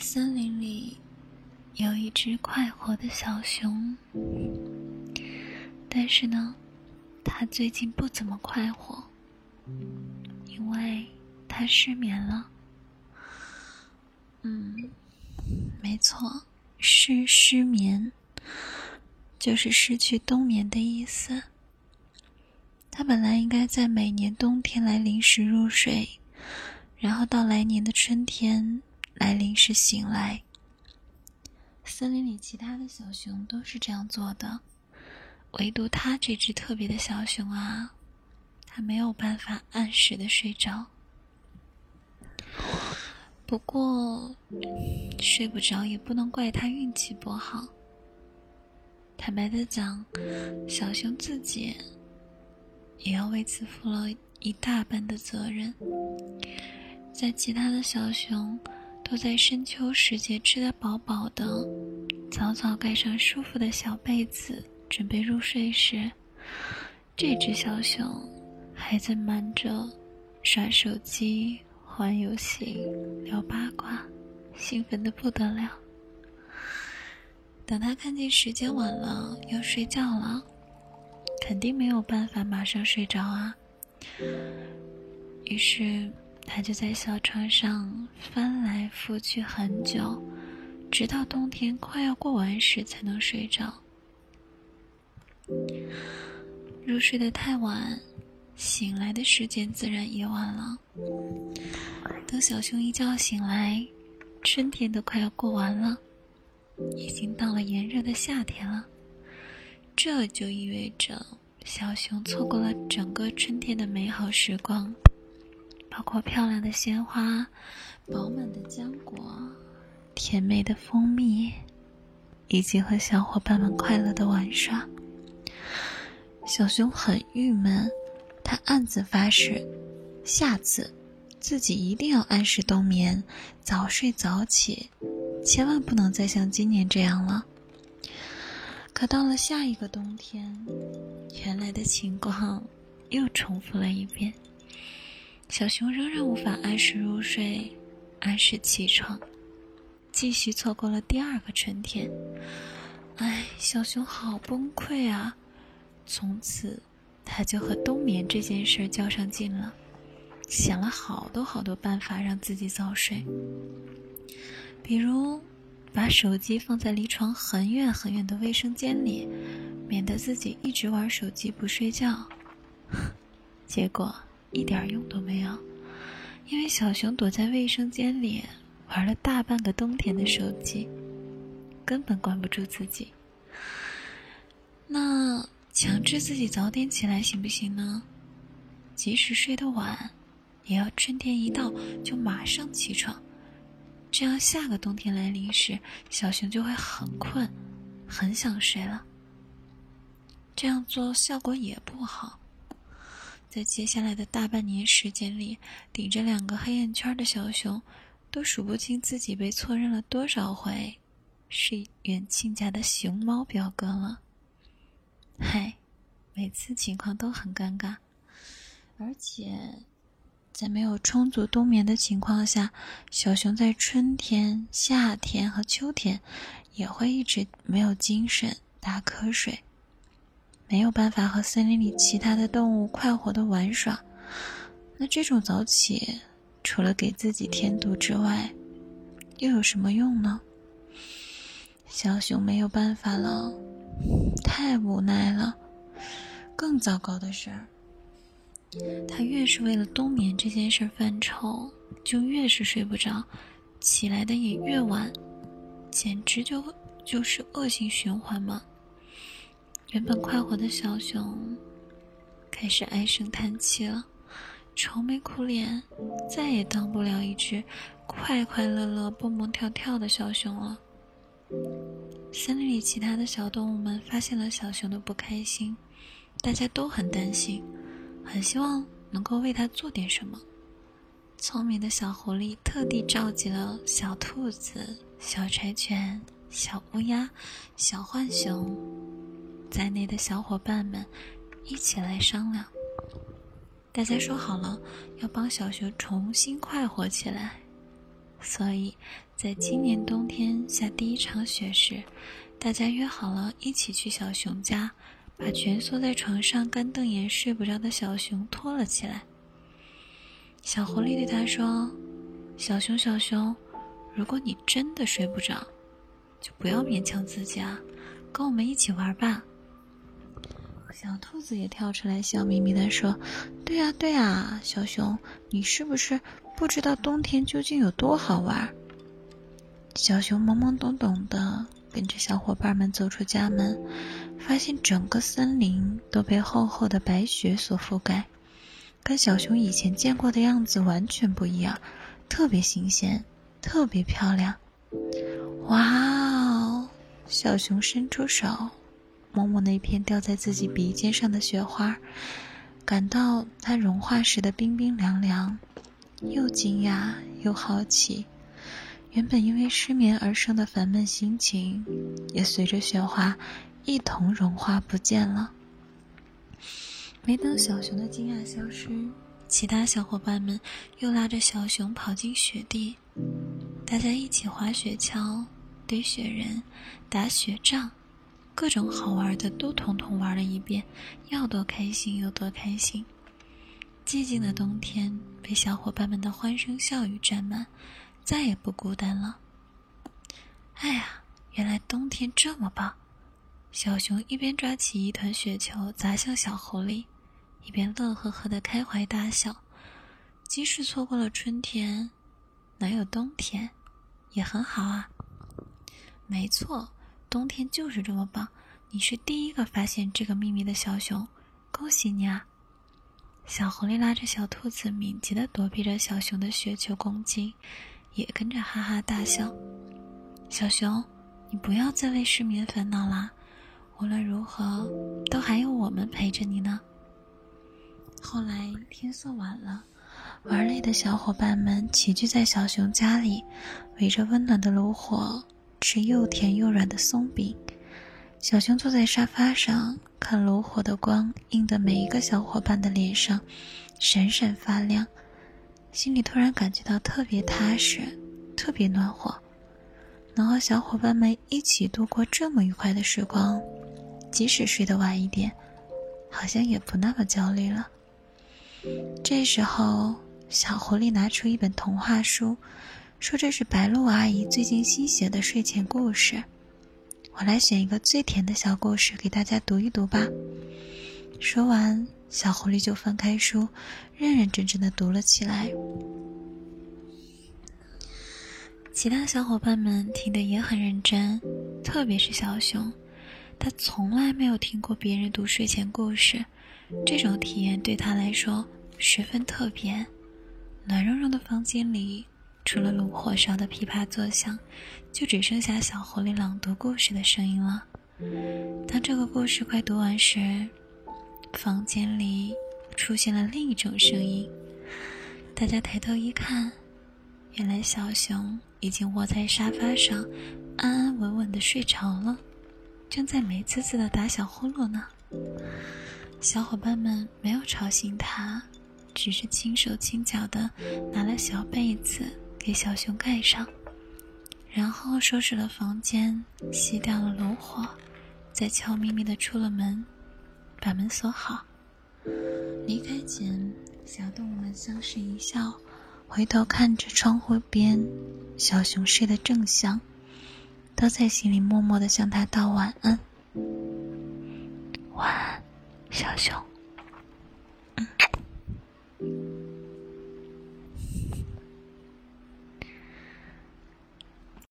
森林里有一只快活的小熊，但是呢，它最近不怎么快活，因为它失眠了。嗯，没错，是失眠，就是失去冬眠的意思。它本来应该在每年冬天来临时入睡。然后到来年的春天来临时醒来。森林里其他的小熊都是这样做的，唯独它这只特别的小熊啊，它没有办法按时的睡着。不过睡不着也不能怪它运气不好。坦白的讲，小熊自己也要为此负了一大半的责任。在其他的小熊都在深秋时节吃得饱饱的，早早盖上舒服的小被子，准备入睡时，这只小熊还在忙着耍手机、玩游戏、聊八卦，兴奋的不得了。等他看见时间晚了，要睡觉了，肯定没有办法马上睡着啊。于是。他就在小床上翻来覆去很久，直到冬天快要过完时才能睡着。入睡的太晚，醒来的时间自然也晚了。等小熊一觉醒来，春天都快要过完了，已经到了炎热的夏天了。这就意味着小熊错过了整个春天的美好时光。包括漂亮的鲜花、饱满的浆果、甜美的蜂蜜，以及和小伙伴们快乐的玩耍。小熊很郁闷，他暗自发誓，下次自己一定要按时冬眠，早睡早起，千万不能再像今年这样了。可到了下一个冬天，原来的情况又重复了一遍。小熊仍然无法按时入睡，按时起床，继续错过了第二个春天。唉，小熊好崩溃啊！从此，他就和冬眠这件事较上劲了，想了好多好多办法让自己早睡。比如，把手机放在离床很远很远的卫生间里，免得自己一直玩手机不睡觉。结果。一点用都没有，因为小熊躲在卫生间里玩了大半个冬天的手机，根本管不住自己。那强制自己早点起来行不行呢？即使睡得晚，也要春天一到就马上起床，这样下个冬天来临时，小熊就会很困，很想睡了。这样做效果也不好。在接下来的大半年时间里，顶着两个黑眼圈的小熊，都数不清自己被错认了多少回，是远亲家的熊猫表哥了。嗨，每次情况都很尴尬，而且，在没有充足冬眠的情况下，小熊在春天、夏天和秋天，也会一直没有精神、打瞌睡。没有办法和森林里其他的动物快活的玩耍，那这种早起除了给自己添堵之外，又有什么用呢？小熊没有办法了，太无奈了。更糟糕的是，他越是为了冬眠这件事犯愁，就越是睡不着，起来的也越晚，简直就就是恶性循环嘛。原本快活的小熊，开始唉声叹气了，愁眉苦脸，再也当不了一只快快乐乐、蹦蹦跳跳的小熊了。森林里其他的小动物们发现了小熊的不开心，大家都很担心，很希望能够为它做点什么。聪明的小狐狸特地召集了小兔子、小柴犬、小乌鸦、小浣熊。在内的小伙伴们一起来商量，大家说好了要帮小熊重新快活起来，所以在今年冬天下第一场雪时，大家约好了一起去小熊家，把蜷缩在床上干瞪眼睡不着的小熊拖了起来。小狐狸对他说：“小熊，小熊，如果你真的睡不着，就不要勉强自己啊，跟我们一起玩吧。”小兔子也跳出来，笑眯眯地说：“对呀，对呀，小熊，你是不是不知道冬天究竟有多好玩？”小熊懵懵懂懂的跟着小伙伴们走出家门，发现整个森林都被厚厚的白雪所覆盖，跟小熊以前见过的样子完全不一样，特别新鲜，特别漂亮。哇哦！小熊伸出手。摸摸那片掉在自己鼻尖上的雪花，感到它融化时的冰冰凉凉，又惊讶又好奇。原本因为失眠而生的烦闷心情，也随着雪花一同融化不见了。没等小熊的惊讶消失，其他小伙伴们又拉着小熊跑进雪地，大家一起滑雪橇、堆雪人、打雪仗。各种好玩的都统统玩了一遍，要多开心有多开心。寂静的冬天被小伙伴们的欢声笑语占满，再也不孤单了。哎呀，原来冬天这么棒！小熊一边抓起一团雪球砸向小狐狸，一边乐呵呵的开怀大笑。即使错过了春天，能有冬天，也很好啊。没错。冬天就是这么棒！你是第一个发现这个秘密的小熊，恭喜你啊！小狐狸拉着小兔子，敏捷的躲避着小熊的雪球攻击，也跟着哈哈大笑。小熊，你不要再为失眠烦恼啦！无论如何，都还有我们陪着你呢。后来天色晚了，玩累的小伙伴们齐聚在小熊家里，围着温暖的炉火。吃又甜又软的松饼，小熊坐在沙发上，看炉火的光映得每一个小伙伴的脸上闪闪发亮，心里突然感觉到特别踏实，特别暖和。能和小伙伴们一起度过这么愉快的时光，即使睡得晚一点，好像也不那么焦虑了。这时候，小狐狸拿出一本童话书。说这是白鹿阿姨最近新写的睡前故事，我来选一个最甜的小故事给大家读一读吧。说完，小狐狸就翻开书，认认真真的读了起来。其他小伙伴们听得也很认真，特别是小熊，他从来没有听过别人读睡前故事，这种体验对他来说十分特别。暖融融的房间里。除了炉火烧的噼啪作响，就只剩下小狐狸朗读故事的声音了。当这个故事快读完时，房间里出现了另一种声音。大家抬头一看，原来小熊已经窝在沙发上，安安稳稳的睡着了，正在美滋滋的打小呼噜呢。小伙伴们没有吵醒他，只是轻手轻脚的拿了小被子。给小熊盖上然后收拾了房间熄掉了炉火再悄咪咪的出了门把门锁好。离开前小动物们相视一笑回头看着窗户边小熊睡得正香都在心里默默的向它道晚安。晚安小熊。嗯。